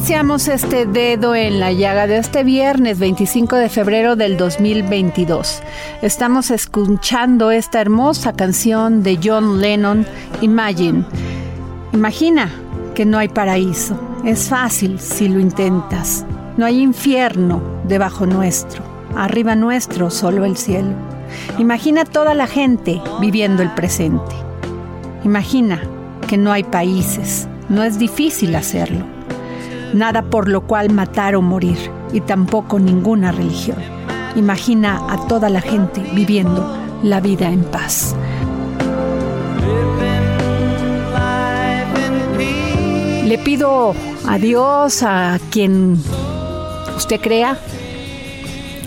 Iniciamos este dedo en la llaga de este viernes 25 de febrero del 2022. Estamos escuchando esta hermosa canción de John Lennon, Imagine. Imagina que no hay paraíso. Es fácil si lo intentas. No hay infierno debajo nuestro. Arriba nuestro solo el cielo. Imagina toda la gente viviendo el presente. Imagina que no hay países. No es difícil hacerlo. Nada por lo cual matar o morir. Y tampoco ninguna religión. Imagina a toda la gente viviendo la vida en paz. Le pido a Dios, a quien usted crea,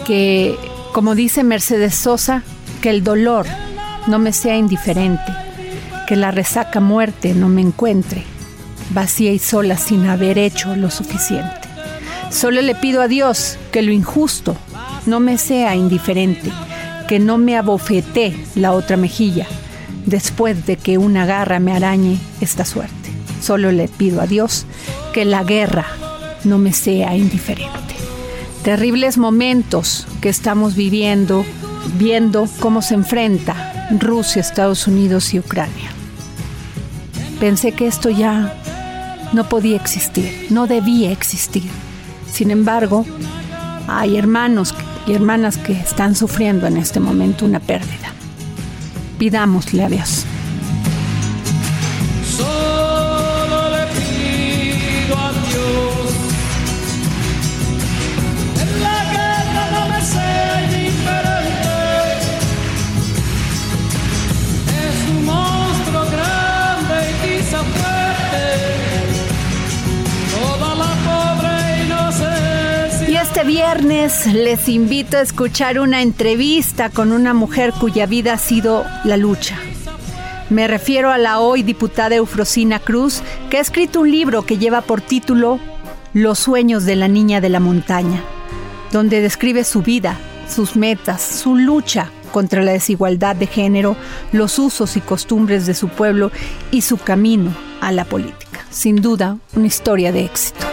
que, como dice Mercedes Sosa, que el dolor no me sea indiferente, que la resaca muerte no me encuentre, vacía y sola sin haber hecho lo suficiente. Solo le pido a Dios que lo injusto no me sea indiferente, que no me abofetee la otra mejilla después de que una garra me arañe esta suerte. Solo le pido a Dios que la guerra no me sea indiferente. Terribles momentos que estamos viviendo, viendo cómo se enfrenta Rusia, Estados Unidos y Ucrania. Pensé que esto ya no podía existir, no debía existir. Sin embargo, hay hermanos y hermanas que están sufriendo en este momento una pérdida. Pidámosle a Dios. Viernes les invito a escuchar una entrevista con una mujer cuya vida ha sido la lucha. Me refiero a la hoy diputada Eufrosina Cruz, que ha escrito un libro que lleva por título Los sueños de la niña de la montaña, donde describe su vida, sus metas, su lucha contra la desigualdad de género, los usos y costumbres de su pueblo y su camino a la política. Sin duda, una historia de éxito.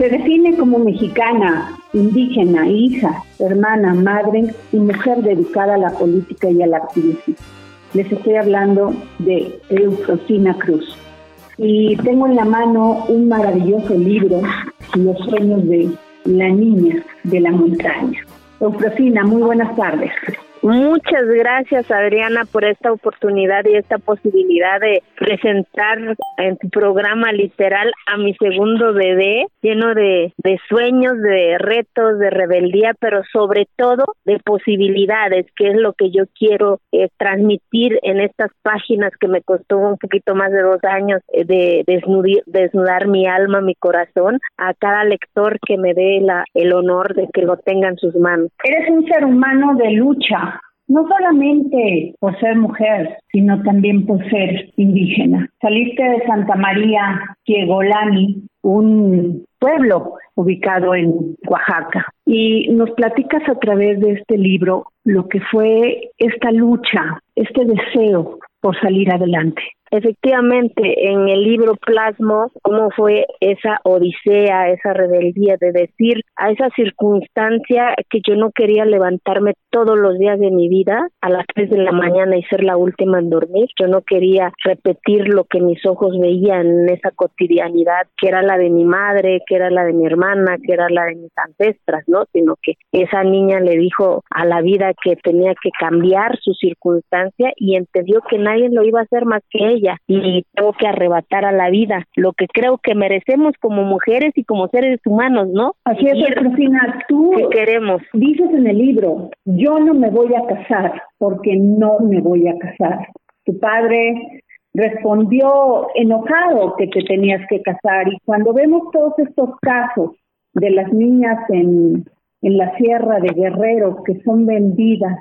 Se define como mexicana, indígena, hija, hermana, madre y mujer dedicada a la política y al activismo. Les estoy hablando de Eufrosina Cruz. Y tengo en la mano un maravilloso libro, Los sueños de la niña de la montaña. Eufrosina, muy buenas tardes. Muchas gracias Adriana por esta oportunidad y esta posibilidad de presentar en tu programa literal a mi segundo bebé lleno de, sueños, de retos, de rebeldía, pero sobre todo de posibilidades, que es lo que yo quiero eh, transmitir en estas páginas que me costó un poquito más de dos años eh, de desnudar mi alma, mi corazón, a cada lector que me dé la, el honor de que lo tenga en sus manos. Eres un ser humano de lucha, no solamente por ser mujer, sino también por ser indígena. Saliste de Santa María Kiegolani, un pueblo ubicado en Oaxaca, y nos platicas a través de este libro lo que fue esta lucha, este deseo por salir adelante. Efectivamente, en el libro plasmo cómo fue esa odisea, esa rebeldía de decir a esa circunstancia que yo no quería levantarme todos los días de mi vida a las tres de la mañana y ser la última en dormir. Yo no quería repetir lo que mis ojos veían en esa cotidianidad, que era la de mi madre, que era la de mi hermana, que era la de mis ancestras, ¿no? Sino que esa niña le dijo a la vida que tenía que cambiar su circunstancia y entendió que nadie lo iba a hacer más que ella y tengo que arrebatar a la vida lo que creo que merecemos como mujeres y como seres humanos, ¿no? Así es, Cristina, tú que queremos. Dices en el libro, yo no me voy a casar porque no me voy a casar. Tu padre respondió enojado que te tenías que casar y cuando vemos todos estos casos de las niñas en, en la sierra de Guerrero que son vendidas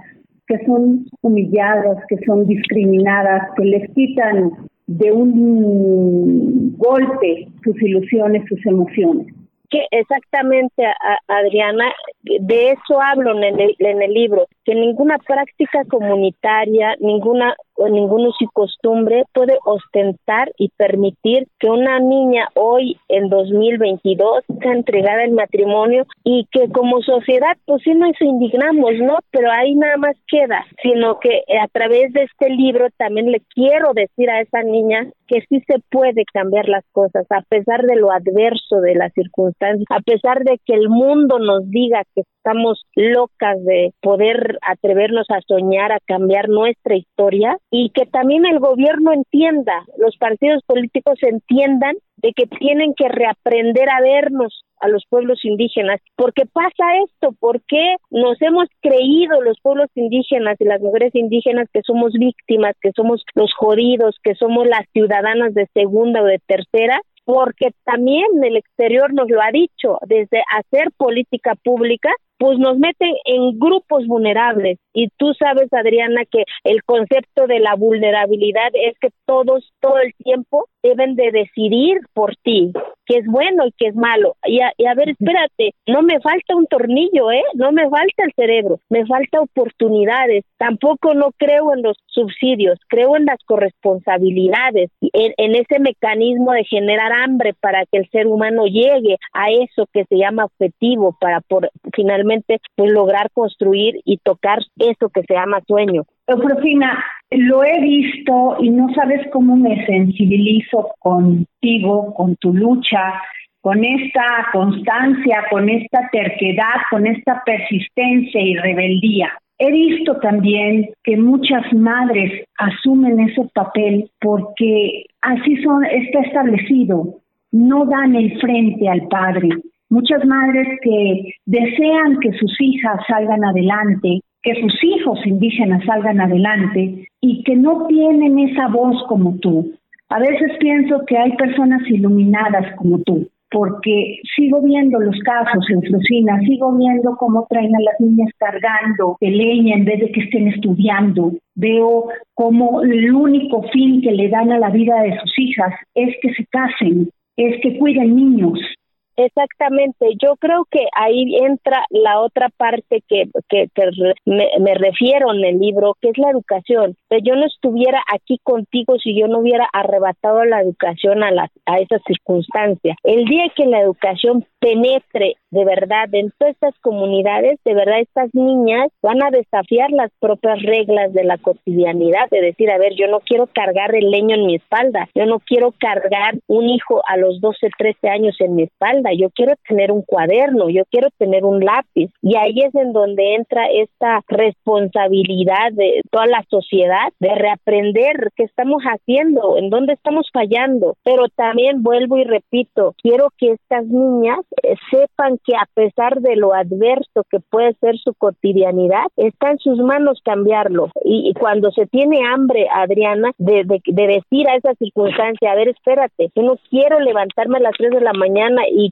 que son humilladas, que son discriminadas, que les quitan de un golpe sus ilusiones, sus emociones. Que exactamente, Adriana, de eso hablo en el, libro, que ninguna práctica comunitaria, ninguna ningún uso y costumbre puede ostentar y permitir que una niña hoy en 2022 sea entregada en matrimonio y que como sociedad pues sí nos indignamos, ¿no? Pero ahí nada más queda, sino que a través de este libro también le quiero decir a esa niña que sí se puede cambiar las cosas a pesar de lo adverso de las circunstancias, a pesar de que el mundo nos diga que estamos locas de poder atrevernos a soñar, a cambiar nuestra historia y que también el gobierno entienda, los partidos políticos entiendan de que tienen que reaprender a vernos a los pueblos indígenas. ¿Por qué pasa esto? ¿Por qué nos hemos creído los pueblos indígenas y las mujeres indígenas que somos víctimas, que somos los jodidos, que somos las ciudadanas de segunda o de tercera? Porque también el exterior nos lo ha dicho, desde hacer política pública pues nos meten en grupos vulnerables. Y tú sabes, Adriana, que el concepto de la vulnerabilidad es que todos, todo el tiempo, deben de decidir por ti qué es bueno y qué es malo. Y a, y a, ver, espérate, no me falta un tornillo, ¿eh? No me falta el cerebro, me falta oportunidades. Tampoco no creo en los subsidios, creo en las corresponsabilidades, en, en ese mecanismo de generar hambre para que el ser humano llegue a eso que se llama objetivo para por, finalmente pues, lograr construir y tocar eso que se llama sueño. Profina, lo he visto y no sabes cómo me sensibilizo contigo, con tu lucha, con esta constancia, con esta terquedad, con esta persistencia y rebeldía. He visto también que muchas madres asumen ese papel porque así son, está establecido, no dan el frente al padre, muchas madres que desean que sus hijas salgan adelante, que sus hijos indígenas salgan adelante y que no tienen esa voz como tú. A veces pienso que hay personas iluminadas como tú, porque sigo viendo los casos en Frusina, sigo viendo cómo traen a las niñas cargando de leña en vez de que estén estudiando. Veo cómo el único fin que le dan a la vida de sus hijas es que se casen, es que cuiden niños, Exactamente, yo creo que ahí entra la otra parte que, me, refiero en el libro, que es la educación. Que yo no estuviera aquí contigo si yo no hubiera arrebatado la educación a, las, a esas circunstancias. El día que la educación penetre de verdad en todas estas comunidades, de verdad estas niñas van a desafiar las propias reglas de la cotidianidad, de decir, a ver, yo no quiero cargar el leño en mi espalda, yo no quiero cargar un hijo a los 12, 13 años en mi espalda escuela, yo quiero tener un cuaderno, yo quiero tener un lápiz. Y ahí es en donde entra esta responsabilidad de toda la sociedad de reaprender qué estamos haciendo, en dónde estamos fallando. Pero también vuelvo y repito, quiero que estas niñas eh, sepan que a pesar de lo adverso que puede ser su cotidianidad, está en sus manos cambiarlo. Y, cuando se tiene hambre, Adriana, de, de, de decir a esa circunstancia, a ver, espérate, yo no quiero levantarme a las 3 de la mañana y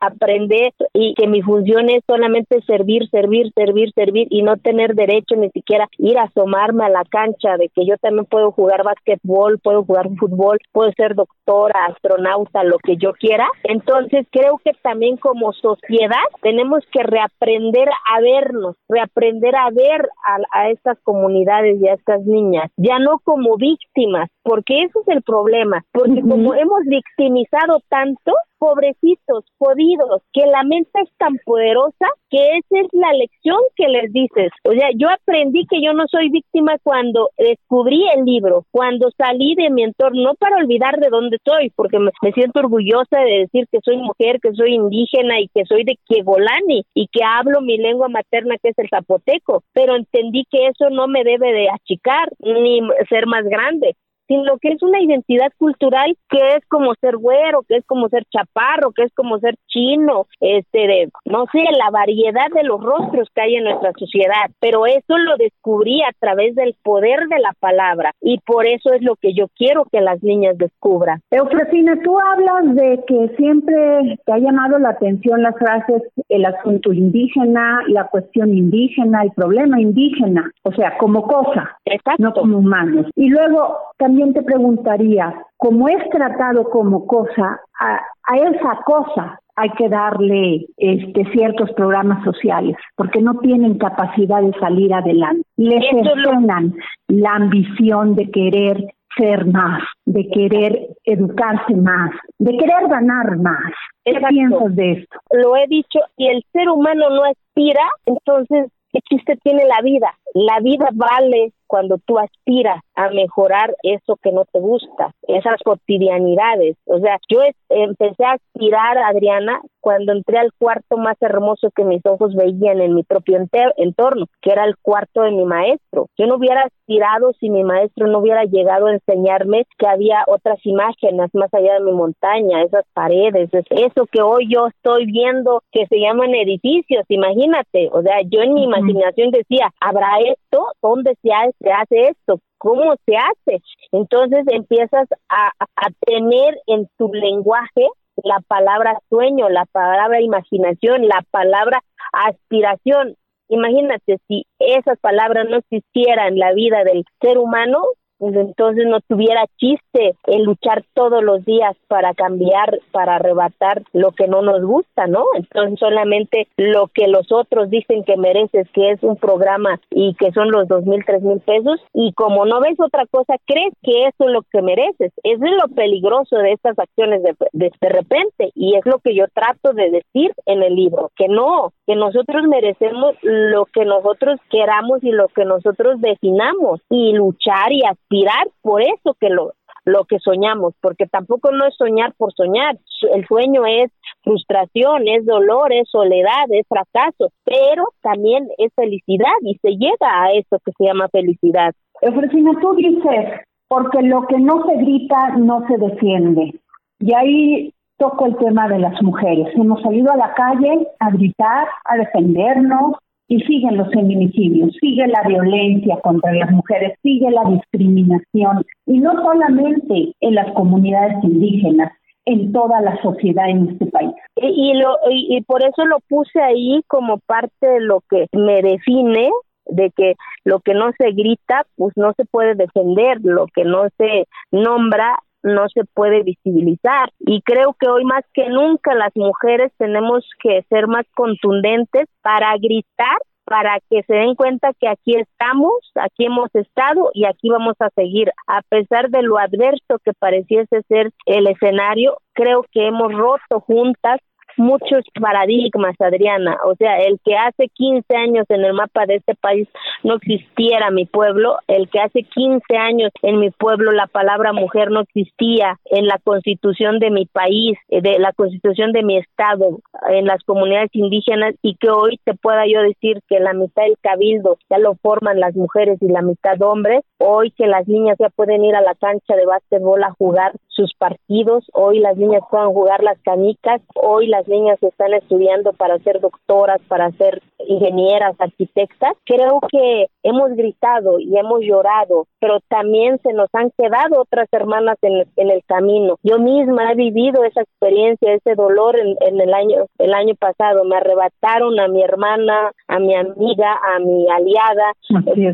aprender y que mi función es solamente servir, servir, servir, servir y no tener derecho ni siquiera ir a asomarme a la cancha de que yo también puedo jugar básquetbol, puedo jugar fútbol, puedo ser doctora, astronauta, lo que yo quiera. Entonces creo que también como sociedad tenemos que reaprender a vernos, reaprender a ver a, a estas comunidades y a estas niñas, ya no como víctimas, porque eso es el problema, porque como hemos victimizado tanto, pobrecitos, jodidos, que la mente es tan poderosa que esa es la lección que les dices. O sea, yo aprendí que yo no soy víctima cuando descubrí el libro, cuando salí de mi entorno, no para olvidar de dónde soy, porque me, siento orgullosa de decir que soy mujer, que soy indígena y que soy de Kiegolani y que hablo mi lengua materna que es el zapoteco, pero entendí que eso no me debe de achicar ni ser más grande sino que es una identidad cultural que es como ser güero, que es como ser chaparro, que es como ser chino, este, de, no sé, la variedad de los rostros que hay en nuestra sociedad, pero eso lo descubrí a través del poder de la palabra y por eso es lo que yo quiero que las niñas descubran. Eufrosina, tú hablas de que siempre te ha llamado la atención las frases el asunto indígena, la cuestión indígena, el problema indígena, o sea, como cosa, no como humanos. Y luego también también te preguntaría, como es tratado como cosa, a, esa cosa hay que darle este, ciertos programas sociales, porque no tienen capacidad de salir adelante. Les escenan la ambición de querer ser más, de querer educarse más, de querer ganar más. ¿Qué piensas de esto? Lo he dicho, y el ser humano no aspira, entonces, ¿qué chiste tiene la vida? La vida vale cuando tú aspiras a mejorar eso que no te gusta, esas cotidianidades. O sea, yo empecé a aspirar, Adriana, cuando entré al cuarto más hermoso que mis ojos veían en mi propio entorno, que era el cuarto de mi maestro. Yo no hubiera aspirado si mi maestro no hubiera llegado a enseñarme que había otras imágenes más allá de mi montaña, esas paredes, eso que hoy yo estoy viendo que se llaman edificios, imagínate. O sea, yo en mi imaginación decía, ¿habrá esto? ¿Dónde se hace? Se hace esto, cómo se hace. Entonces empiezas a, a tener en tu lenguaje la palabra sueño, la palabra imaginación, la palabra aspiración. Imagínate si esas palabras no existieran en la vida del ser humano, pues entonces no tuviera chiste el luchar todos los días para cambiar, para arrebatar lo que no nos gusta, ¿no? Entonces solamente lo que los otros dicen que mereces, que es un programa y que son los dos mil, tres mil pesos, y como no ves otra cosa, crees que eso es lo que mereces. Eso es lo peligroso de estas acciones de, de, de repente, y es lo que yo trato de decir en el libro, que no, que nosotros merecemos lo que nosotros queramos y lo que nosotros definamos, y luchar y hacer aspirar por eso que lo, lo que soñamos, porque tampoco no es soñar por soñar, el sueño es frustración, es dolor, es soledad, es fracaso, pero también es felicidad y se llega a eso que se llama felicidad. Efrosina, tú dices, porque lo que no se grita no se defiende. Y ahí toco el tema de las mujeres. Hemos salido a la calle a gritar, a defendernos, y siguen los feminicidios, sigue la violencia contra las mujeres, sigue la discriminación, y no solamente en las comunidades indígenas, en toda la sociedad en este país. Y, lo, y, por eso lo puse ahí como parte de lo que me define de que lo que no se grita, pues no se puede defender, lo que no se nombra, no se puede visibilizar. Y creo que hoy más que nunca las mujeres tenemos que ser más contundentes para gritar para que se den cuenta que aquí estamos, aquí hemos estado y aquí vamos a seguir. A pesar de lo adverso que pareciese ser el escenario, creo que hemos roto juntas muchos paradigmas, Adriana. O sea, el que hace 15 años en el mapa de este país no existiera mi pueblo, el que hace 15 años en mi pueblo la palabra mujer no existía en la constitución de mi país, eh, de la constitución de mi estado, en las comunidades indígenas y que hoy te pueda yo decir que la mitad del cabildo ya lo forman las mujeres y la mitad hombres, hoy que las niñas ya pueden ir a la cancha de básquetbol a jugar sus partidos, hoy las niñas pueden jugar las canicas, hoy las niñas están estudiando para ser doctoras, para ser ingenieras, arquitectas, creo que hemos gritado y hemos llorado, pero también se nos han quedado otras hermanas en, el camino. Yo misma he vivido esa experiencia, ese dolor en, en, el año el año pasado. Me arrebataron a mi hermana, a mi amiga, a mi aliada,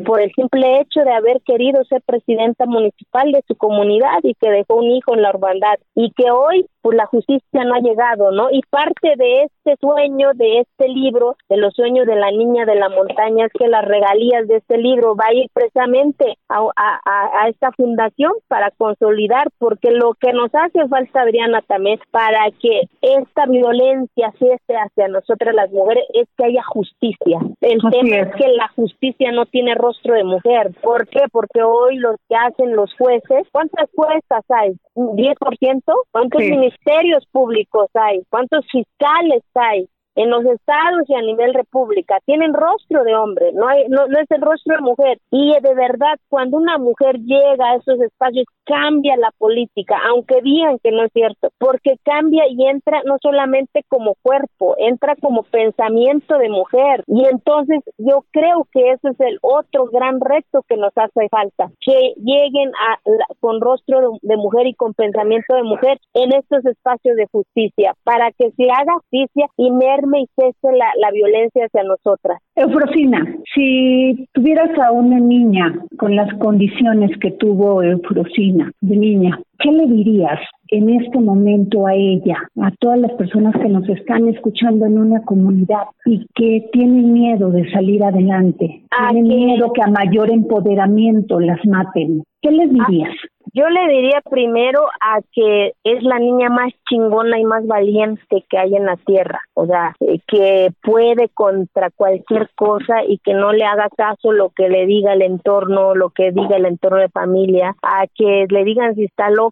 por el simple hecho de haber querido ser presidenta municipal de su comunidad y que dejó un hijo en la urbanidad y que hoy pues la justicia no ha llegado, ¿no? Y parte de este sueño, de este libro, de los sueños de la niña de la montaña, es que las regalías de este libro va a ir precisamente a, a, a esta fundación para consolidar, porque lo que nos hace falta, Adriana, también, para que esta violencia cese hacia nosotras las mujeres, es que haya justicia. El tema es. que la justicia no tiene rostro de mujer. ¿Por qué? Porque hoy los que hacen los jueces, ¿cuántas juezas hay? ¿10%? ¿Cuántos ministerios públicos hay? ¿Cuántos fiscales hay? En los estados y a nivel república tienen rostro de hombre, no hay no, no es el rostro de mujer. Y de verdad cuando una mujer llega a esos espacios cambia la política, aunque digan que no es cierto, porque cambia y entra no solamente como cuerpo, entra como pensamiento de mujer. Y entonces yo creo que ese es el otro gran reto que nos hace falta, que lleguen a, con rostro de, mujer y con pensamiento de mujer en estos espacios de justicia para que se haga justicia y merme y cese la, la violencia hacia nosotras. Eufrosina, si tuvieras a una niña con las condiciones que tuvo Eufrosina de niña, ¿qué le dirías en este momento a ella, a todas las personas que nos están escuchando en una comunidad y que tienen miedo de salir adelante, tienen miedo que a mayor empoderamiento las maten? ¿Qué les dirías? Yo le diría primero a que es la niña más chingona y más valiente que hay en la tierra, o sea, eh, que puede contra cualquier cosa y que no le haga caso lo que le diga el entorno, lo que diga el entorno de familia, a que le digan si está loca,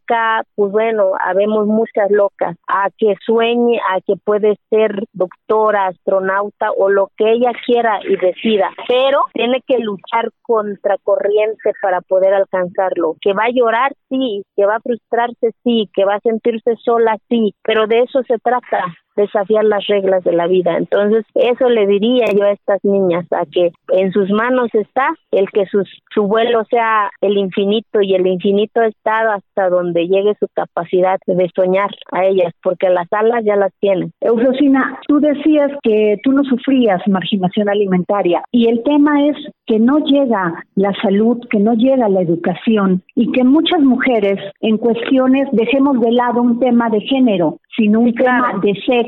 pues bueno, habemos muchas locas, a que sueñe, a que puede ser doctora, astronauta o lo que ella quiera y decida, pero tiene que luchar contra corriente para poder alcanzarlo, que va a llorar sí, que va a frustrarse, sí, que va a sentirse sola, sí, pero de eso se trata, desafiar las reglas de la vida. Entonces, eso le diría yo a estas niñas, a que en sus manos está el que sus, su vuelo sea el infinito y el infinito está hasta donde llegue su capacidad de soñar a ellas, porque las alas ya las tienen. Eufrosina, tú decías que tú no sufrías marginación alimentaria y el tema es que no llega la salud, que no llega la educación y que muchas mujeres en cuestiones dejemos de lado un tema de género, sino un tema de sexo,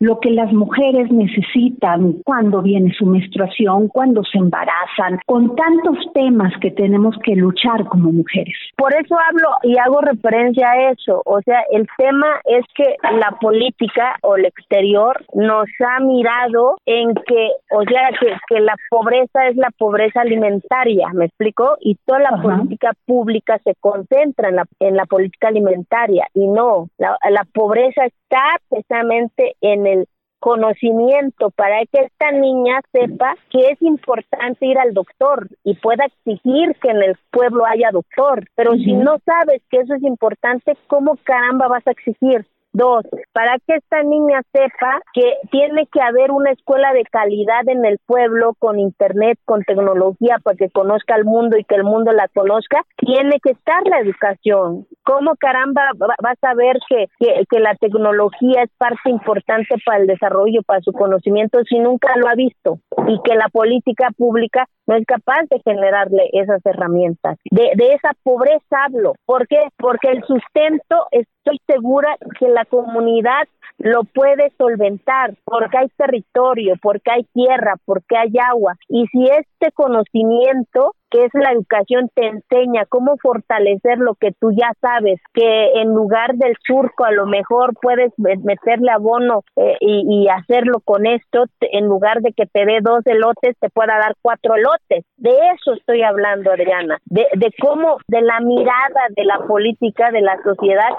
lo que las mujeres necesitan cuando viene su menstruación, cuando se embarazan, con tantos temas que tenemos que luchar como mujeres. Por eso hablo y hago referencia a eso, o sea, el tema es que la política o el exterior nos ha mirado en que, o sea, que, que la pobreza es la pobreza alimentaria, ¿me explico? Y toda la política pública se concentra en la, en la política alimentaria y no, la, la pobreza está precisamente en el conocimiento para que esta niña sepa que es importante ir al doctor y pueda exigir que en el pueblo haya doctor. Pero si no sabes que eso es importante, ¿cómo caramba vas a exigir? Dos, para que esta niña sepa que tiene que haber una escuela de calidad en el pueblo con internet, con tecnología, para que conozca el mundo y que el mundo la conozca, tiene que estar la educación. ¿Cómo caramba vas a ver que, que, la tecnología es parte importante para el desarrollo, para su conocimiento, si nunca lo ha visto? Y que la política pública no es capaz de generarle esas herramientas. De, de esa pobreza hablo. ¿Por qué? Porque el sustento estoy segura que la comunidad lo puede solventar porque hay territorio, porque hay tierra, porque hay agua. Y si este conocimiento es la educación, te enseña cómo fortalecer lo que tú ya sabes, que en lugar del surco a lo mejor puedes meterle abono eh, y, hacerlo con esto, en lugar de que te dé dos elotes, te pueda dar cuatro elotes. De eso estoy hablando, Adriana, de, de cómo, de la mirada de la política, de la sociedad,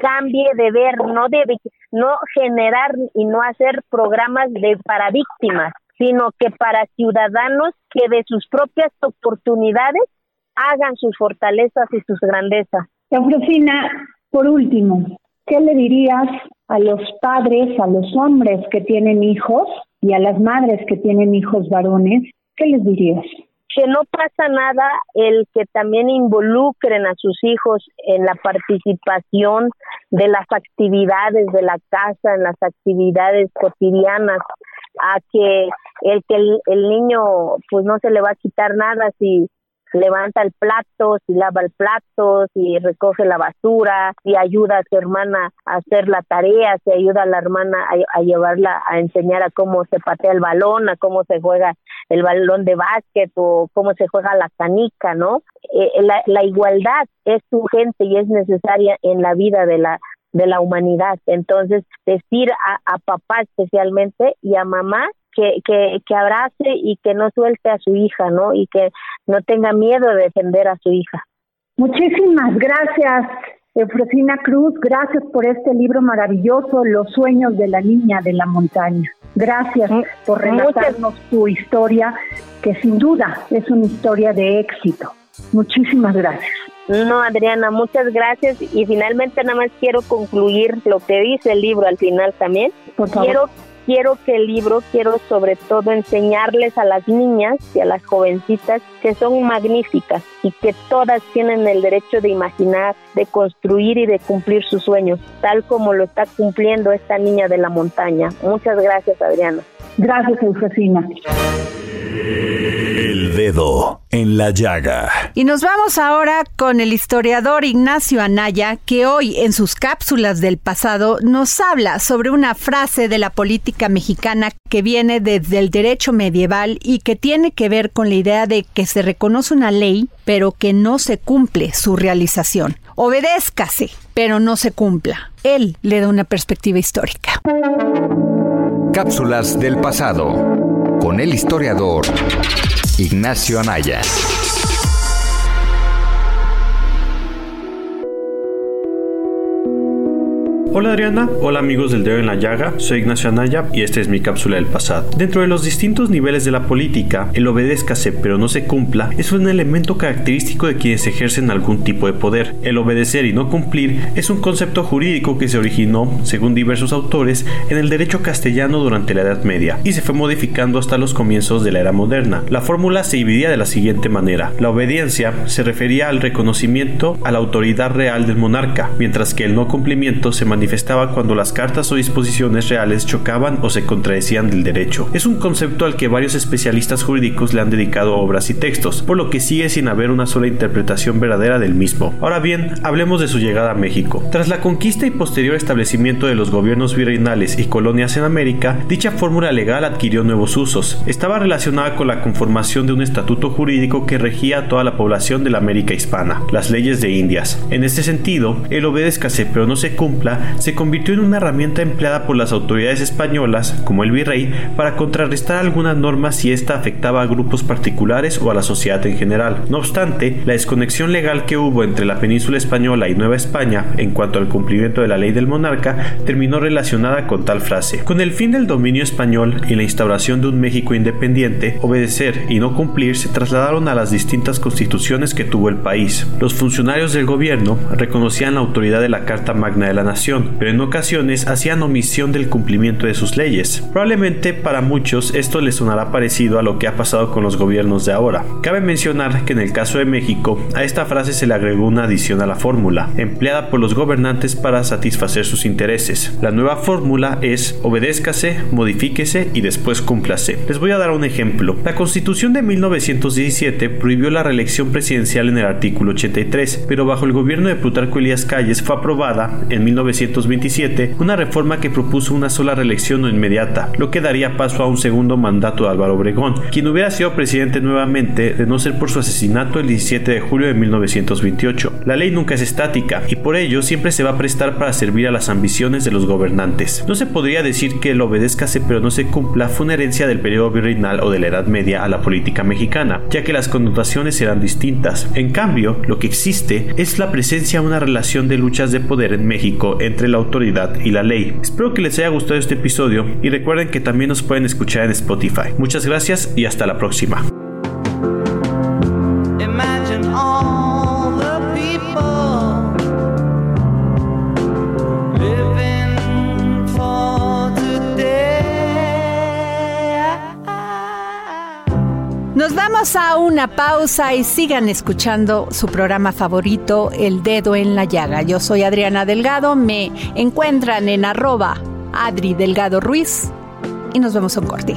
cambie de ver, no de no generar y no hacer programas de para víctimas, sino que para ciudadanos que de sus propias oportunidades hagan sus fortalezas y sus grandezas. Eufrosina, por último, ¿qué le dirías a los padres, a los hombres que tienen hijos y a las madres que tienen hijos varones? ¿Qué les dirías? que no pasa nada el que también involucren a sus hijos en la participación de las actividades de la casa, en las actividades cotidianas, a que el que el, niño pues no se le va a quitar nada si levanta el plato, si lava el plato, si recoge la basura, si ayuda a su hermana a hacer la tarea, si ayuda a la hermana a, llevarla a enseñar a cómo se patea el balón, a cómo se juega el balón de básquet o cómo se juega la canica, ¿no? Eh, la, la igualdad es urgente y es necesaria en la vida de la de la humanidad. Entonces, decir a, a papá especialmente y a mamá que, que, que abrace y que no suelte a su hija, ¿no? Y que no tenga miedo de defender a su hija. Muchísimas gracias, Eufrosina Cruz. Gracias por este libro maravilloso, Los sueños de la niña de la montaña. Gracias mm, por relatarnos tu historia, que sin duda es una historia de éxito. Muchísimas gracias. No, Adriana, muchas gracias. Y finalmente nada más quiero concluir lo que dice el libro al final también. Por favor. Quiero quiero que el libro, quiero sobre todo enseñarles a las niñas y a las jovencitas que son magníficas y que todas tienen el derecho de imaginar, de construir y de cumplir sus sueños, tal como lo está cumpliendo esta niña de la montaña. Muchas gracias, Adriana. Gracias, Eufesina. El dedo en la llaga. Y nos vamos ahora con el historiador Ignacio Anaya, que hoy en sus cápsulas del pasado nos habla sobre una frase de la política mexicana que viene desde el derecho medieval y que tiene que ver con la idea de que se reconoce una ley, pero que no se cumple su realización. Obedézcase, pero no se cumpla. Él le da una perspectiva histórica. Cápsulas del pasado con el historiador Ignacio Anaya. Hola Adriana, hola amigos del Dedo en la Llaga, soy Ignacio Anaya y esta es mi cápsula del pasado. Dentro de los distintos niveles de la política, el obedézcase pero no se cumpla es un elemento característico de quienes ejercen algún tipo de poder. El obedecer y no cumplir es un concepto jurídico que se originó, según diversos autores, en el derecho castellano durante la Edad Media y se fue modificando hasta los comienzos de la era moderna. La fórmula se dividía de la siguiente manera. La obediencia se refería al reconocimiento a la autoridad real del monarca, mientras que el no cumplimiento se manifestaba manifestaba cuando las cartas o disposiciones reales chocaban o se contradecían del derecho. Es un concepto al que varios especialistas jurídicos le han dedicado obras y textos, por lo que sigue sin haber una sola interpretación verdadera del mismo. Ahora bien, hablemos de su llegada a México. Tras la conquista y posterior establecimiento de los gobiernos virreinales y colonias en América, dicha fórmula legal adquirió nuevos usos. Estaba relacionada con la conformación de un estatuto jurídico que regía a toda la población de la América hispana, las leyes de Indias. En este sentido, el obedézcase pero no se cumpla se convirtió en una herramienta empleada por las autoridades españolas, como el virrey, para contrarrestar algunas normas si ésta afectaba a grupos particulares o a la sociedad en general. No obstante, la desconexión legal que hubo entre la península española y Nueva España en cuanto al cumplimiento de la ley del monarca terminó relacionada con tal frase. Con el fin del dominio español y la instauración de un México independiente, obedecer y no cumplir se trasladaron a las distintas constituciones que tuvo el país. Los funcionarios del gobierno reconocían la autoridad de la Carta Magna de la Nación, pero en ocasiones hacían omisión del cumplimiento de sus leyes. Probablemente para muchos esto les sonará parecido a lo que ha pasado con los gobiernos de ahora. Cabe mencionar que en el caso de México, a esta frase se le agregó una adición a la fórmula, empleada por los gobernantes para satisfacer sus intereses. La nueva fórmula es obedézcase, modifíquese y después cúmplase. Les voy a dar un ejemplo. La Constitución de 1917 prohibió la reelección presidencial en el artículo 83, pero bajo el gobierno de Plutarco Elías Calles fue aprobada en 1917 1927 una reforma que propuso una sola reelección no inmediata, lo que daría paso a un segundo mandato de Álvaro Obregón, quien hubiera sido presidente nuevamente de no ser por su asesinato el 17 de julio de 1928. La ley nunca es estática y por ello siempre se va a prestar para servir a las ambiciones de los gobernantes. No se podría decir que el obedézcase pero no se cumpla fue una herencia del periodo virreinal o de la Edad Media a la política mexicana, ya que las connotaciones eran distintas. En cambio, lo que existe es la presencia de una relación de luchas de poder en México la autoridad y la ley. Espero que les haya gustado este episodio y recuerden que también nos pueden escuchar en Spotify. Muchas gracias y hasta la próxima. Una pausa y sigan escuchando su programa favorito, El Dedo en la Llaga. Yo soy Adriana Delgado, me encuentran en arroba Adri Delgado Ruiz y nos vemos un corte.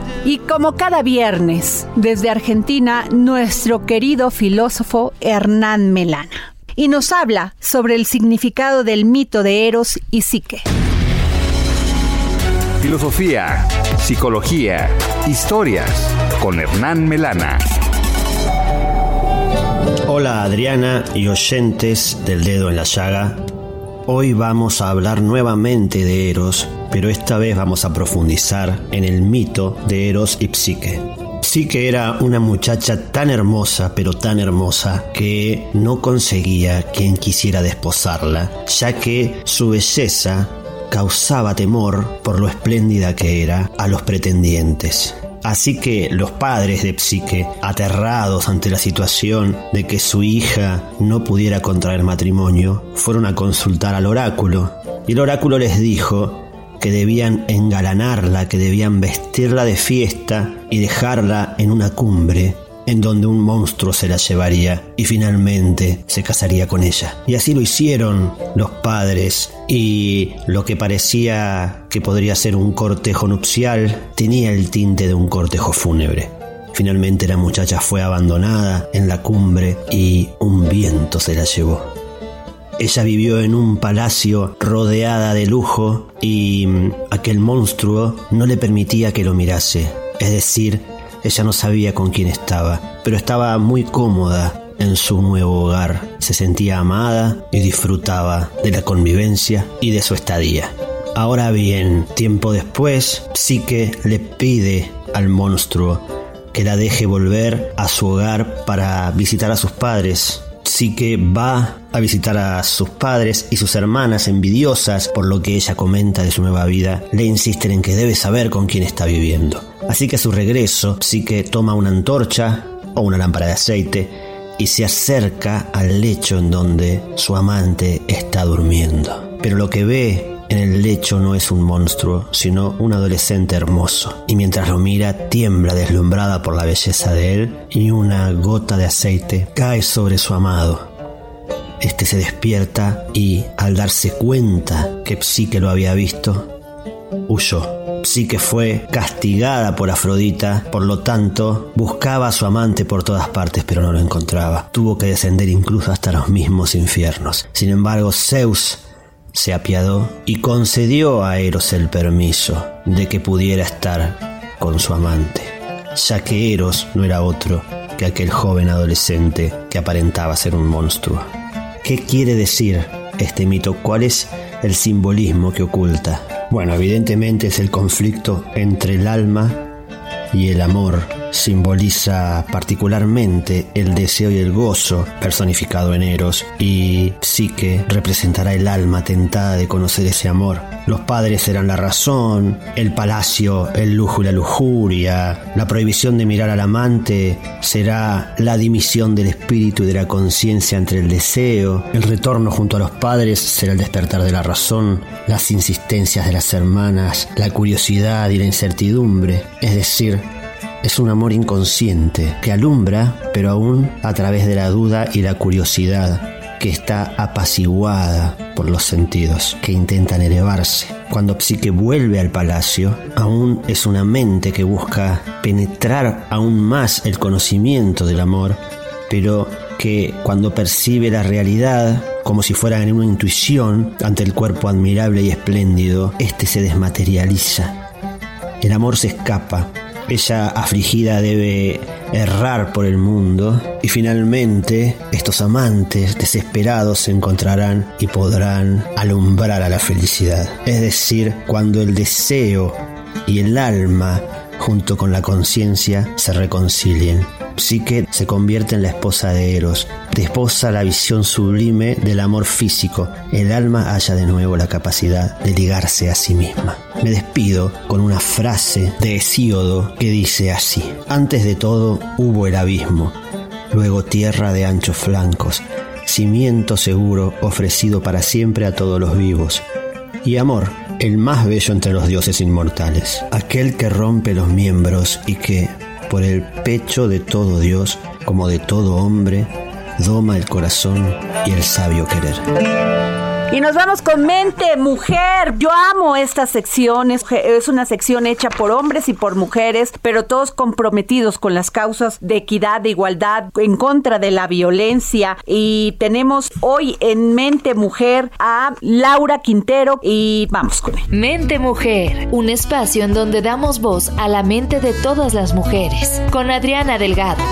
Y como cada viernes, desde Argentina, nuestro querido filósofo Hernán Melana. Y nos habla sobre el significado del mito de Eros y Psique. Filosofía, psicología, historias con Hernán Melana. Hola Adriana y oyentes del dedo en la llaga. Hoy vamos a hablar nuevamente de Eros, pero esta vez vamos a profundizar en el mito de Eros y Psique. Psique era una muchacha tan hermosa, pero tan hermosa, que no conseguía quien quisiera desposarla, ya que su belleza causaba temor por lo espléndida que era a los pretendientes. Así que los padres de Psique, aterrados ante la situación de que su hija no pudiera contraer matrimonio, fueron a consultar al oráculo. Y el oráculo les dijo que debían engalanarla, que debían vestirla de fiesta y dejarla en una cumbre en donde un monstruo se la llevaría y finalmente se casaría con ella. Y así lo hicieron los padres y lo que parecía que podría ser un cortejo nupcial tenía el tinte de un cortejo fúnebre. Finalmente la muchacha fue abandonada en la cumbre y un viento se la llevó. Ella vivió en un palacio rodeada de lujo y aquel monstruo no le permitía que lo mirase. Es decir, ella no sabía con quién estaba, pero estaba muy cómoda en su nuevo hogar. Se sentía amada y disfrutaba de la convivencia y de su estadía. Ahora bien, tiempo después, Psique le pide al monstruo que la deje volver a su hogar para visitar a sus padres. Psique va a visitar a sus padres y sus hermanas envidiosas por lo que ella comenta de su nueva vida, le insisten en que debe saber con quién está viviendo. Así que a su regreso, Psique toma una antorcha o una lámpara de aceite y se acerca al lecho en donde su amante está durmiendo. Pero lo que ve en el lecho no es un monstruo, sino un adolescente hermoso. Y mientras lo mira, tiembla deslumbrada por la belleza de él y una gota de aceite cae sobre su amado. Este se despierta y, al darse cuenta que Psique lo había visto, huyó. Psique fue castigada por Afrodita, por lo tanto, buscaba a su amante por todas partes, pero no lo encontraba. Tuvo que descender incluso hasta los mismos infiernos. Sin embargo, Zeus se apiadó y concedió a Eros el permiso de que pudiera estar con su amante, ya que Eros no era otro que aquel joven adolescente que aparentaba ser un monstruo. ¿Qué quiere decir este mito? ¿Cuál es el simbolismo que oculta? Bueno, evidentemente es el conflicto entre el alma y el amor. Simboliza particularmente el deseo y el gozo personificado en Eros y Psique representará el alma tentada de conocer ese amor. Los padres serán la razón, el palacio el lujo y la lujuria, la prohibición de mirar al amante será la dimisión del espíritu y de la conciencia entre el deseo, el retorno junto a los padres será el despertar de la razón, las insistencias de las hermanas, la curiosidad y la incertidumbre, es decir, es un amor inconsciente que alumbra, pero aún a través de la duda y la curiosidad, que está apaciguada por los sentidos, que intentan elevarse. Cuando Psique vuelve al palacio, aún es una mente que busca penetrar aún más el conocimiento del amor, pero que cuando percibe la realidad, como si fuera en una intuición ante el cuerpo admirable y espléndido, este se desmaterializa. El amor se escapa, ella afligida debe errar por el mundo y finalmente estos amantes desesperados se encontrarán y podrán alumbrar a la felicidad. Es decir, cuando el deseo y el alma junto con la conciencia se reconcilien. Psique se convierte en la esposa de Eros, desposa la visión sublime del amor físico. El alma halla de nuevo la capacidad de ligarse a sí misma. Me despido con una frase de Hesíodo que dice así: Antes de todo hubo el abismo, luego tierra de anchos flancos, cimiento seguro ofrecido para siempre a todos los vivos, y amor el más bello entre los dioses inmortales, aquel que rompe los miembros y que, por el pecho de todo Dios, como de todo hombre, doma el corazón y el sabio querer. Y nos vamos con Mente Mujer. Yo amo esta sección. Es, es, una sección hecha por hombres y por mujeres, pero todos comprometidos con las causas de equidad, de igualdad, en contra de la violencia. Y tenemos hoy en Mente Mujer a Laura Quintero y vamos con él. Mente Mujer, un espacio en donde damos voz a la mente de todas las mujeres. Con Adriana Delgado.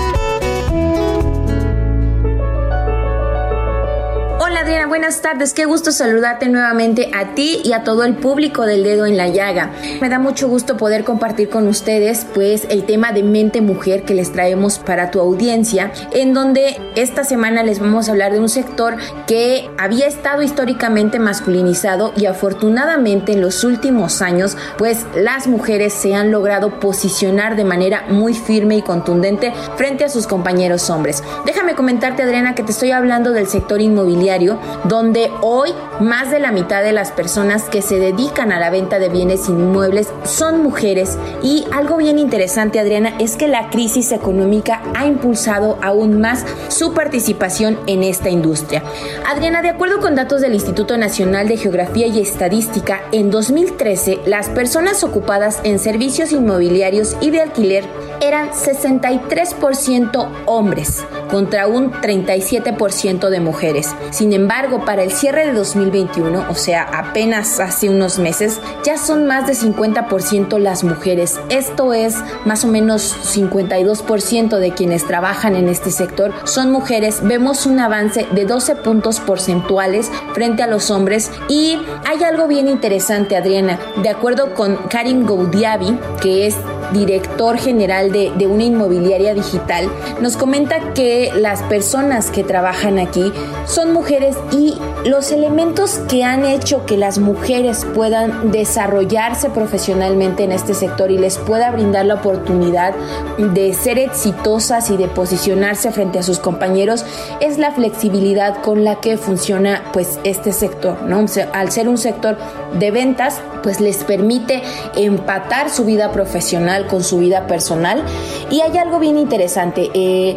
Buenas tardes. Qué gusto saludarte nuevamente a ti y a todo el público del dedo en la llaga. Me da mucho gusto poder compartir con ustedes pues el tema de mente mujer que les traemos para tu audiencia, en donde esta semana les vamos a hablar de un sector que había estado históricamente masculinizado y afortunadamente en los últimos años pues las mujeres se han logrado posicionar de manera muy firme y contundente frente a sus compañeros hombres. Déjame comentarte Adriana que te estoy hablando del sector inmobiliario donde hoy más de la mitad de las personas que se dedican a la venta de bienes inmuebles son mujeres y algo bien interesante Adriana es que la crisis económica ha impulsado aún más su participación en esta industria. Adriana, de acuerdo con datos del Instituto Nacional de Geografía y Estadística, en 2013 las personas ocupadas en servicios inmobiliarios y de alquiler eran 63% hombres contra un 37% de mujeres. Sin embargo, para el cierre de 2021, o sea, apenas hace unos meses, ya son más de 50% las mujeres. Esto es más o menos 52% de quienes trabajan en este sector son mujeres. Vemos un avance de 12 puntos porcentuales frente a los hombres y hay algo bien interesante, Adriana. De acuerdo con Karim Goudiabi, que es director general de, de, una inmobiliaria digital, nos comenta que las personas que trabajan aquí son mujeres y los elementos que han hecho que las mujeres puedan desarrollarse profesionalmente en este sector y les pueda brindar la oportunidad de ser exitosas y de posicionarse frente a sus compañeros es la flexibilidad con la que funciona pues este sector, ¿no? al ser un sector de ventas, pues les permite empatar su vida profesional con su vida personal Y hay algo bien interesante. Eh,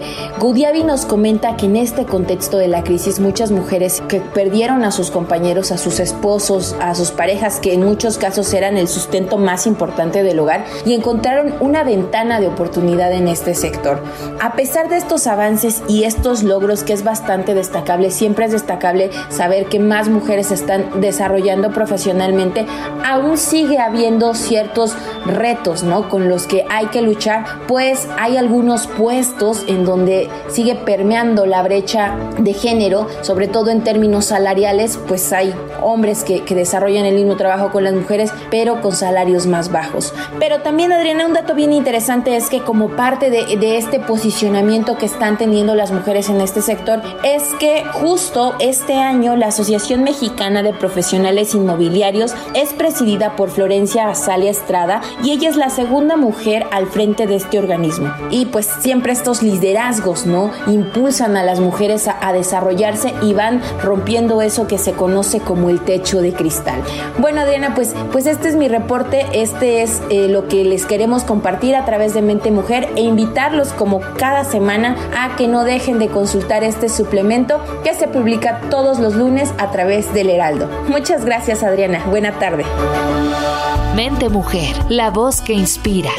nos comenta que en este contexto de la crisis muchas mujeres que perdieron a sus compañeros, a sus esposos, a sus parejas, que en muchos casos eran el sustento más importante del hogar, y encontraron una ventana de oportunidad en este sector. A pesar de estos avances y estos logros, que es bastante destacable, siempre es destacable saber que más mujeres están desarrollando profesionalmente, aún sigue habiendo ciertos retos, ¿no? Con los que hay que luchar, pues hay algunos puestos en donde sigue permeando la brecha de género, sobre todo en términos salariales, pues hay hombres que, que desarrollan el mismo trabajo con las mujeres, pero con salarios más bajos. Pero también, Adriana, un dato bien interesante es que como parte de, de este posicionamiento que están teniendo las mujeres en este sector, es que justo este año la Asociación Mexicana de Profesionales Inmobiliarios es presidida por Florencia Azalia Estrada y ella es la segunda mujer al frente de este organismo. Y pues siempre estos liderazgos, ¿no? Impulsan a las mujeres a, a desarrollarse y van rompiendo eso que se conoce como el techo de cristal. Bueno, Adriana, pues, pues este es mi reporte, este es eh, lo que les queremos compartir a través de Mente Mujer e invitarlos como cada semana a que no dejen de consultar este suplemento que se publica todos los lunes a través del Heraldo. Muchas gracias, Adriana. Buena tarde. Mente Mujer, la voz que inspira.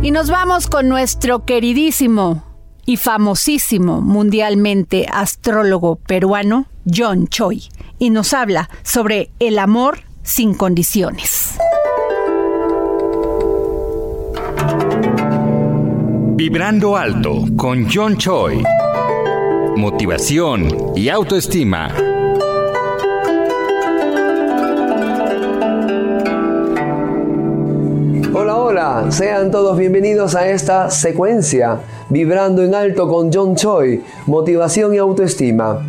Y nos vamos con nuestro queridísimo y famosísimo mundialmente astrólogo peruano, John Choi, y nos habla sobre el amor sin condiciones. Vibrando alto con John Choi. Motivación y autoestima. Hola, sean todos bienvenidos a esta secuencia, Vibrando en alto con John Choi, motivación y autoestima.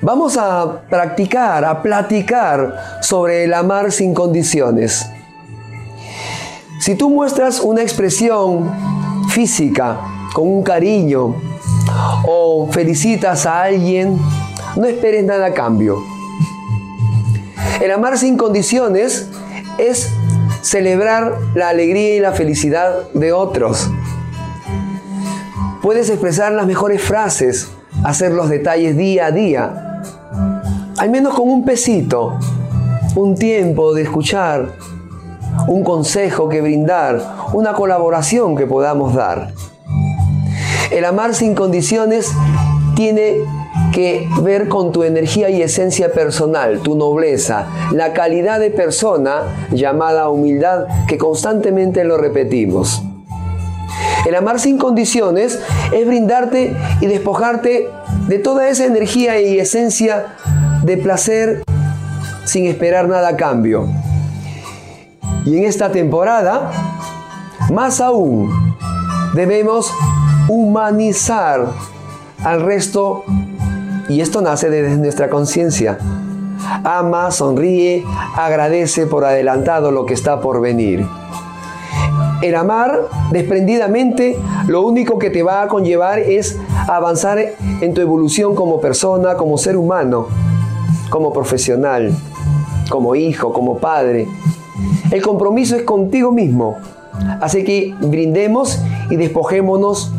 Vamos a practicar, a platicar sobre el amar sin condiciones. Si tú muestras una expresión física con un cariño o felicitas a alguien, no esperes nada a cambio. El amar sin condiciones es celebrar la alegría y la felicidad de otros. Puedes expresar las mejores frases, hacer los detalles día a día, al menos con un pesito, un tiempo de escuchar, un consejo que brindar, una colaboración que podamos dar. El amar sin condiciones tiene que ver con tu energía y esencia personal, tu nobleza, la calidad de persona llamada humildad que constantemente lo repetimos. El amar sin condiciones es brindarte y despojarte de toda esa energía y esencia de placer sin esperar nada a cambio. Y en esta temporada, más aún, debemos humanizar al resto y esto nace desde nuestra conciencia. Ama, sonríe, agradece por adelantado lo que está por venir. El amar desprendidamente lo único que te va a conllevar es avanzar en tu evolución como persona, como ser humano, como profesional, como hijo, como padre. El compromiso es contigo mismo. Así que brindemos y despojémonos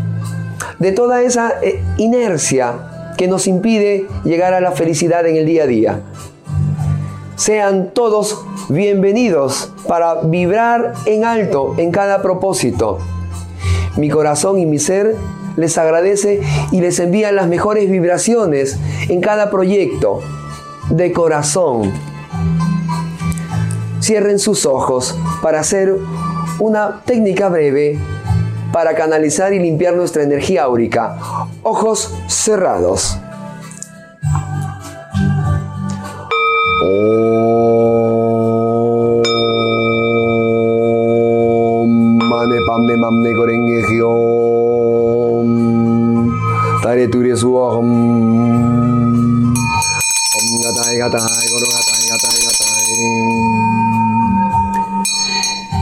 de toda esa eh, inercia que nos impide llegar a la felicidad en el día a día. Sean todos bienvenidos para vibrar en alto en cada propósito. Mi corazón y mi ser les agradece y les envía las mejores vibraciones en cada proyecto de corazón. Cierren sus ojos para hacer una técnica breve para canalizar y limpiar nuestra energía áurica. Ojos cerrados. Pamne mamne gorenge hyom. Tare ture suaham. Om gatai gatai goro gatai gatai gatai.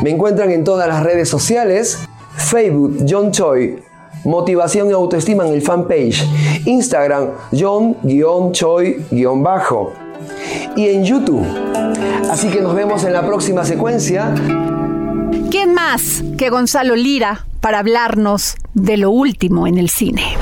Me encuentran en todas las redes sociales. Facebook John Choi, motivación y autoestima en el fanpage. Instagram John-Choi-Bajo. Y en YouTube. Así que nos vemos en la próxima secuencia. ¿Quién más que Gonzalo Lira para hablarnos de lo último en el cine?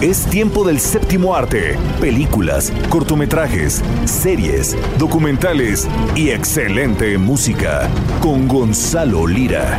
Es tiempo del séptimo arte. Películas, cortometrajes, series, documentales y excelente música. Con Gonzalo Lira.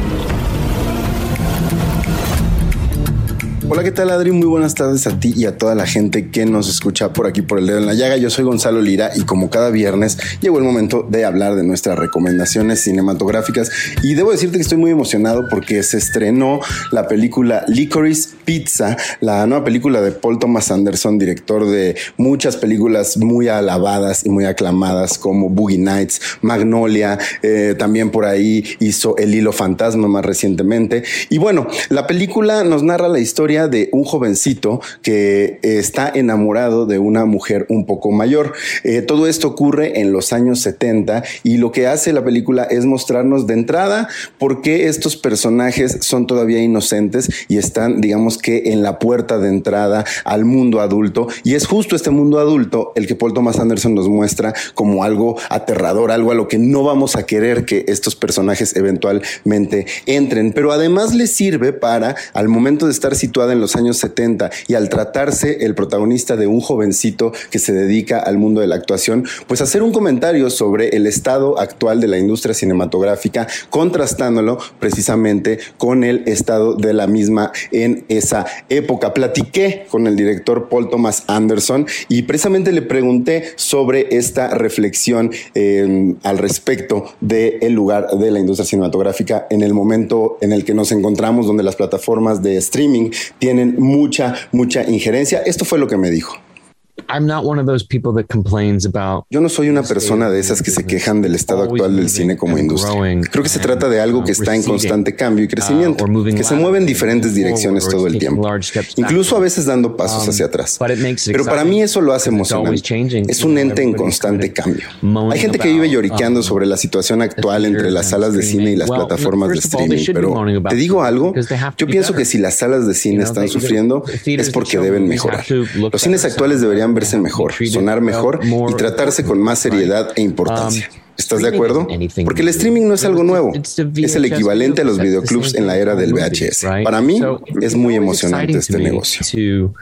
Hola, ¿qué tal Adri? Muy buenas tardes a ti y a toda la gente que nos escucha por aquí por el dedo en la llaga. Yo soy Gonzalo Lira y como cada viernes llegó el momento de hablar de nuestras recomendaciones cinematográficas y debo decirte que estoy muy emocionado porque se estrenó la película Licorice Pizza, la nueva película de Paul Thomas Anderson, director de muchas películas muy alabadas y muy aclamadas como Boogie Nights, Magnolia, eh, también por ahí hizo El Hilo Fantasma más recientemente. Y bueno, la película nos narra la historia de un jovencito que está enamorado de una mujer un poco mayor. Eh, todo esto ocurre en los años 70 y lo que hace la película es mostrarnos de entrada por qué estos personajes son todavía inocentes y están, digamos que, en la puerta de entrada al mundo adulto. Y es justo este mundo adulto el que Paul Thomas Anderson nos muestra como algo aterrador, algo a lo que no vamos a querer que estos personajes eventualmente entren. Pero además les sirve para, al momento de estar en los años 70 y al tratarse el protagonista de un jovencito que se dedica al mundo de la actuación, pues hacer un comentario sobre el estado actual de la industria cinematográfica, contrastándolo precisamente con el estado de la misma en esa época. Platiqué con el director Paul Thomas Anderson y precisamente le pregunté sobre esta reflexión eh, al respecto del el lugar de la industria cinematográfica en el momento en el que nos encontramos, donde las plataformas de streaming tienen mucha, mucha injerencia. Esto fue lo que me dijo. Yo no soy una persona de esas que se quejan del estado actual del cine como industria. Creo que se trata de algo que está en constante cambio y crecimiento, que se mueve en diferentes direcciones todo el tiempo, incluso a veces dando pasos hacia atrás. Pero para mí eso lo hace emocionante. Es un ente en constante cambio. Hay gente que vive lloriqueando sobre la situación actual entre las salas de cine y las plataformas de streaming, pero te digo algo, yo pienso que si las salas de cine están sufriendo es porque deben mejorar. Los cines actuales deberían verse mejor, sonar mejor y tratarse con más seriedad e importancia. ¿Estás de acuerdo? Porque el streaming no es algo nuevo. Es el equivalente a los videoclubs en la era del VHS. Para mí es muy emocionante este negocio.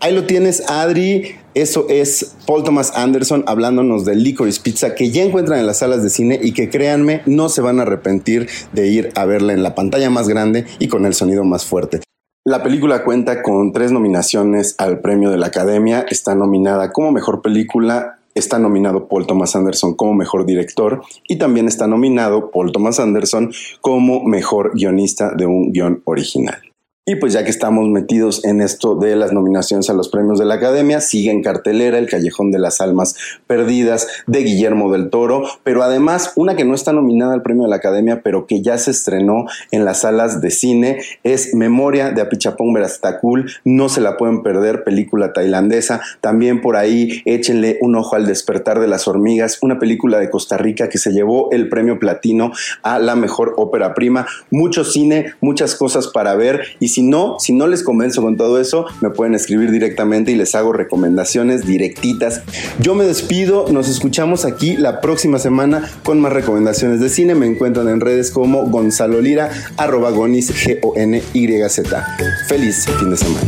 Ahí lo tienes, Adri. Eso es Paul Thomas Anderson hablándonos de Licorice Pizza que ya encuentran en las salas de cine y que créanme, no se van a arrepentir de ir a verla en la pantalla más grande y con el sonido más fuerte. La película cuenta con tres nominaciones al premio de la Academia. Está nominada como mejor película, está nominado Paul Thomas Anderson como mejor director y también está nominado Paul Thomas Anderson como mejor guionista de un guion original. Y pues ya que estamos metidos en esto de las nominaciones a los premios de la Academia, sigue en cartelera El Callejón de las Almas Perdidas de Guillermo del Toro, pero además una que no está nominada al premio de la Academia, pero que ya se estrenó en las salas de cine, es Memoria de Apichapong Verastacul, no se la pueden perder, película tailandesa, también por ahí échenle un ojo al despertar de las hormigas, una película de Costa Rica que se llevó el premio platino a la mejor ópera prima, mucho cine, muchas cosas para ver y si no, si no les convenzo con todo eso, me pueden escribir directamente y les hago recomendaciones directitas. Yo me despido, nos escuchamos aquí la próxima semana con más recomendaciones de cine. Me encuentran en redes como Gonzalo Lira, arroba gonis, G-O-N-Y-Z. Feliz fin de semana.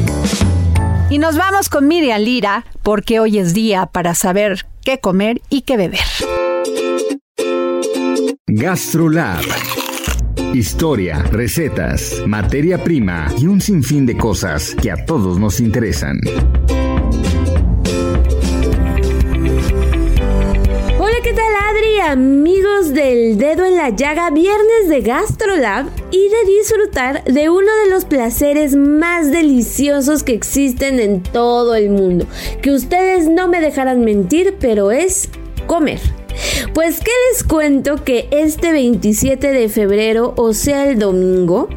Y nos vamos con Miriam Lira, porque hoy es día para saber qué comer y qué beber. GastroLab Historia, recetas, materia prima y un sinfín de cosas que a todos nos interesan. Hola, ¿qué tal Adri? Amigos del dedo en la llaga, viernes de GastroLab y de disfrutar de uno de los placeres más deliciosos que existen en todo el mundo. Que ustedes no me dejarán mentir, pero es comer. Pues que les cuento que este 27 de febrero, o sea el domingo,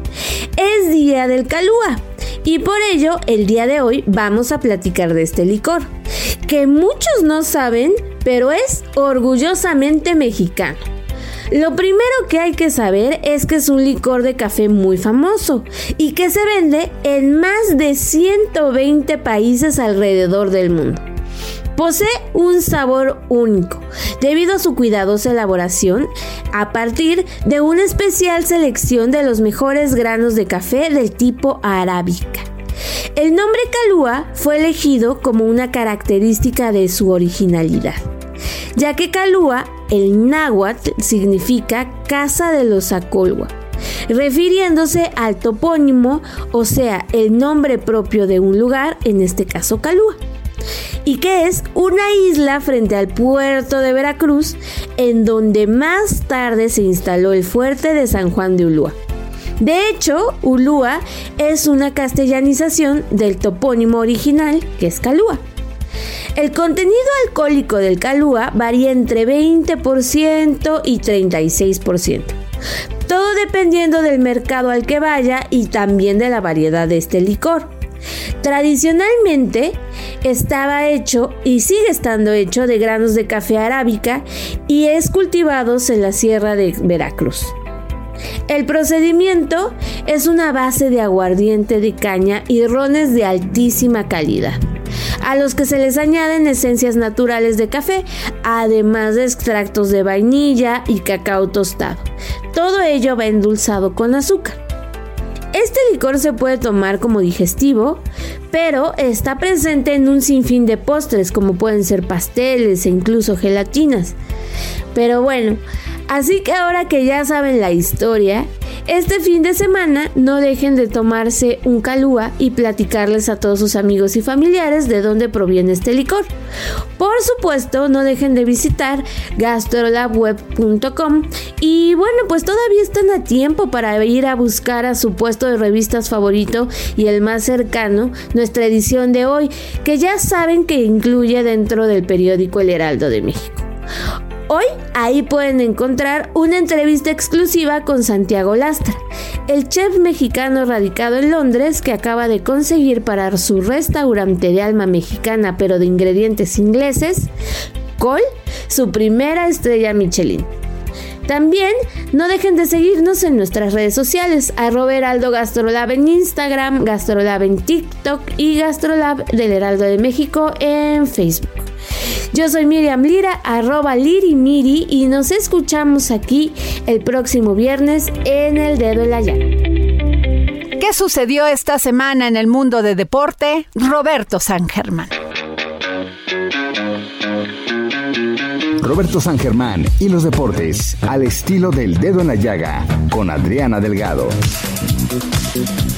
es día del calúa. Y por ello, el día de hoy vamos a platicar de este licor, que muchos no saben, pero es orgullosamente mexicano. Lo primero que hay que saber es que es un licor de café muy famoso y que se vende en más de 120 países alrededor del mundo. Posee un sabor único, debido a su cuidadosa elaboración a partir de una especial selección de los mejores granos de café del tipo arábica. El nombre Calúa fue elegido como una característica de su originalidad, ya que Calúa, el náhuatl, significa casa de los Acolwa, refiriéndose al topónimo, o sea, el nombre propio de un lugar, en este caso Calúa y que es una isla frente al puerto de Veracruz, en donde más tarde se instaló el fuerte de San Juan de Ulúa. De hecho, Ulúa es una castellanización del topónimo original, que es Calúa. El contenido alcohólico del Calúa varía entre 20% y 36%. Todo dependiendo del mercado al que vaya y también de la variedad de este licor. Tradicionalmente estaba hecho y sigue estando hecho de granos de café arábica y es cultivado en la sierra de Veracruz. El procedimiento es una base de aguardiente de caña y rones de altísima calidad, a los que se les añaden esencias naturales de café, además de extractos de vainilla y cacao tostado. Todo ello va endulzado con azúcar. Este licor se puede tomar como digestivo, pero está presente en un sinfín de postres como pueden ser pasteles e incluso gelatinas. Pero bueno, así que ahora que ya saben la historia, este fin de semana no dejen de tomarse un calúa y platicarles a todos sus amigos y familiares de dónde proviene este licor. Por supuesto, no dejen de visitar gastrolabweb.com y bueno, pues todavía están a tiempo para ir a buscar a su puesto de revistas favorito y el más cercano, nuestra edición de hoy, que ya saben que incluye dentro del periódico El Heraldo de México. Hoy ahí pueden encontrar una entrevista exclusiva con Santiago Lastra, el chef mexicano radicado en Londres que acaba de conseguir para su restaurante de alma mexicana pero de ingredientes ingleses, Col, su primera estrella Michelin. También no dejen de seguirnos en nuestras redes sociales, arroba Heraldo Gastrolab en Instagram, Gastrolab en TikTok y Gastrolab del Heraldo de México en Facebook. Yo soy Miriam Lira, arroba Lirimiri y nos escuchamos aquí el próximo viernes en El Dedo en la Llaga. ¿Qué sucedió esta semana en el mundo de deporte? Roberto San Germán. Roberto San Germán y los deportes al estilo del dedo en la llaga con Adriana Delgado.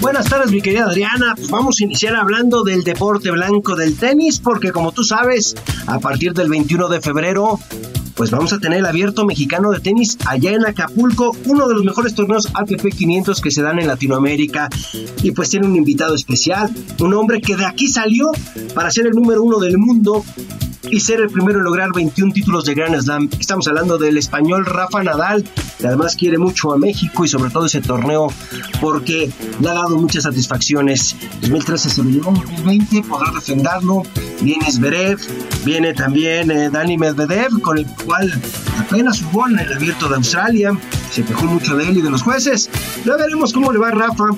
Buenas tardes, mi querida Adriana. Vamos a iniciar hablando del deporte blanco del tenis, porque como tú sabes, a partir del 21 de febrero, pues vamos a tener el abierto mexicano de tenis allá en Acapulco, uno de los mejores torneos ATP 500 que se dan en Latinoamérica. Y pues tiene un invitado especial, un hombre que de aquí salió para ser el número uno del mundo y ser el primero en lograr 21 títulos de Grand Slam. Estamos hablando del español Rafa Nadal, que además quiere mucho a México y sobre todo ese torneo porque le ha dado muchas satisfacciones. 2013 se lo llevó, 2020 podrá defenderlo. Viene Zverev, viene también eh, Dani Medvedev, con el cual apenas jugó en el abierto de Australia. Se quejó mucho de él y de los jueces. Ya veremos cómo le va Rafa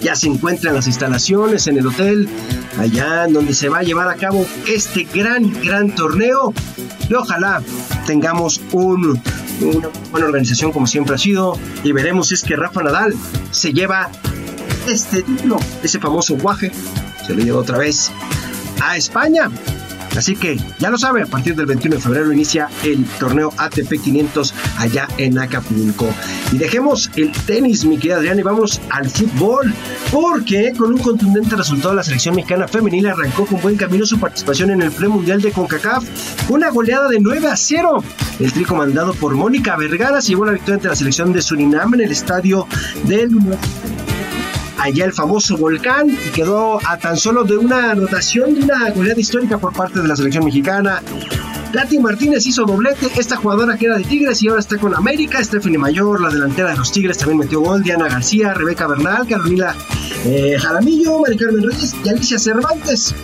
ya se encuentra en las instalaciones, en el hotel, allá donde se va a llevar a cabo este gran, gran torneo. Y ojalá tengamos un, una buena organización como siempre ha sido. Y veremos si es que Rafa Nadal se lleva este título, ese famoso guaje, se lo lleva otra vez a España. Así que ya lo sabe, a partir del 21 de febrero inicia el torneo ATP 500 allá en Acapulco. Y dejemos el tenis, mi querida Adriana, y vamos al fútbol, porque con un contundente resultado la selección mexicana femenil arrancó con buen camino su participación en el premundial de CONCACAF, una goleada de 9 a 0. El trico mandado por Mónica Vergara se llevó la victoria ante la selección de Surinam en el estadio del allá el famoso volcán y quedó a tan solo de una anotación de una goleada histórica por parte de la selección mexicana. Katy Martínez hizo doblete, esta jugadora que era de Tigres y ahora está con América, Stephanie Mayor, la delantera de los Tigres, también metió gol, Diana García, Rebeca Bernal, Carolina eh, Jaramillo, Mari Carmen Reyes y Alicia Cervantes.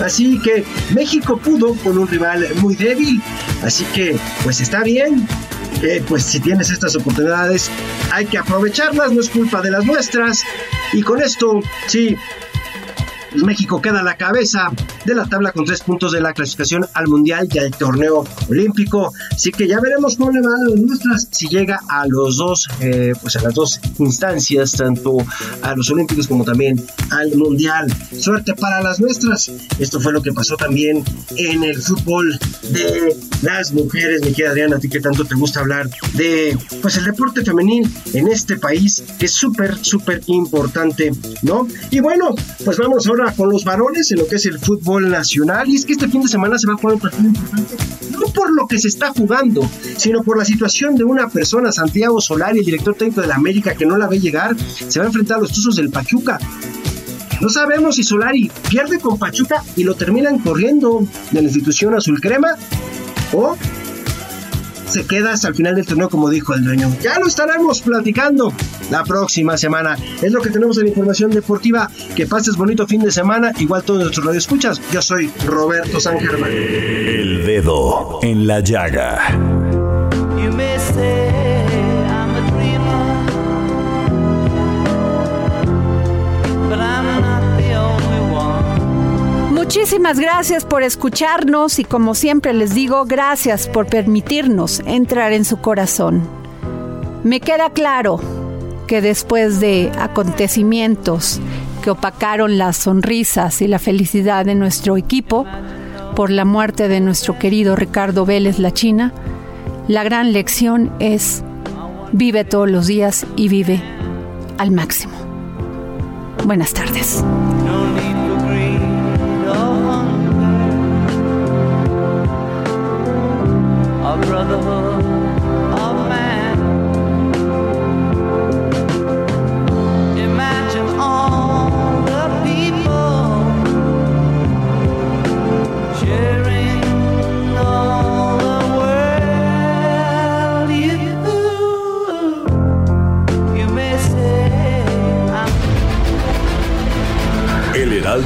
Así que México pudo con un rival muy débil, así que pues está bien, pues si tienes estas oportunidades hay que aprovecharlas, no es culpa de las nuestras. Y con esto, sí, México queda a la cabeza de la tabla con tres puntos de la clasificación al Mundial y al torneo olímpico. Así que ya veremos cómo le van a las nuestras si llega a los dos, eh, pues a las dos instancias, tanto a los olímpicos como también al Mundial. Suerte para las nuestras. Esto fue lo que pasó también en el fútbol de las mujeres. Mi querida Adriana, a ti que tanto te gusta hablar de pues el deporte femenil en este país, es súper, súper importante, ¿no? Y bueno, pues vamos ahora con los varones en lo que es el fútbol nacional. Y es que este fin de semana se va a jugar un partido importante, no por lo que se está jugando, sino por la situación de una persona, Santiago Solari, el director técnico de la América, que no la ve llegar, se va a enfrentar a los Tuzos del Pachuca. No sabemos si Solari pierde con Pachuca y lo terminan corriendo de la institución azul crema o se queda hasta el final del torneo, como dijo el dueño. Ya lo estaremos platicando la próxima semana. Es lo que tenemos en información deportiva. Que pases bonito fin de semana. Igual todos nuestros radio escuchas. Yo soy Roberto San Germán. El dedo en la llaga. Gracias por escucharnos y como siempre les digo, gracias por permitirnos entrar en su corazón. Me queda claro que después de acontecimientos que opacaron las sonrisas y la felicidad de nuestro equipo por la muerte de nuestro querido Ricardo Vélez La China, la gran lección es vive todos los días y vive al máximo. Buenas tardes.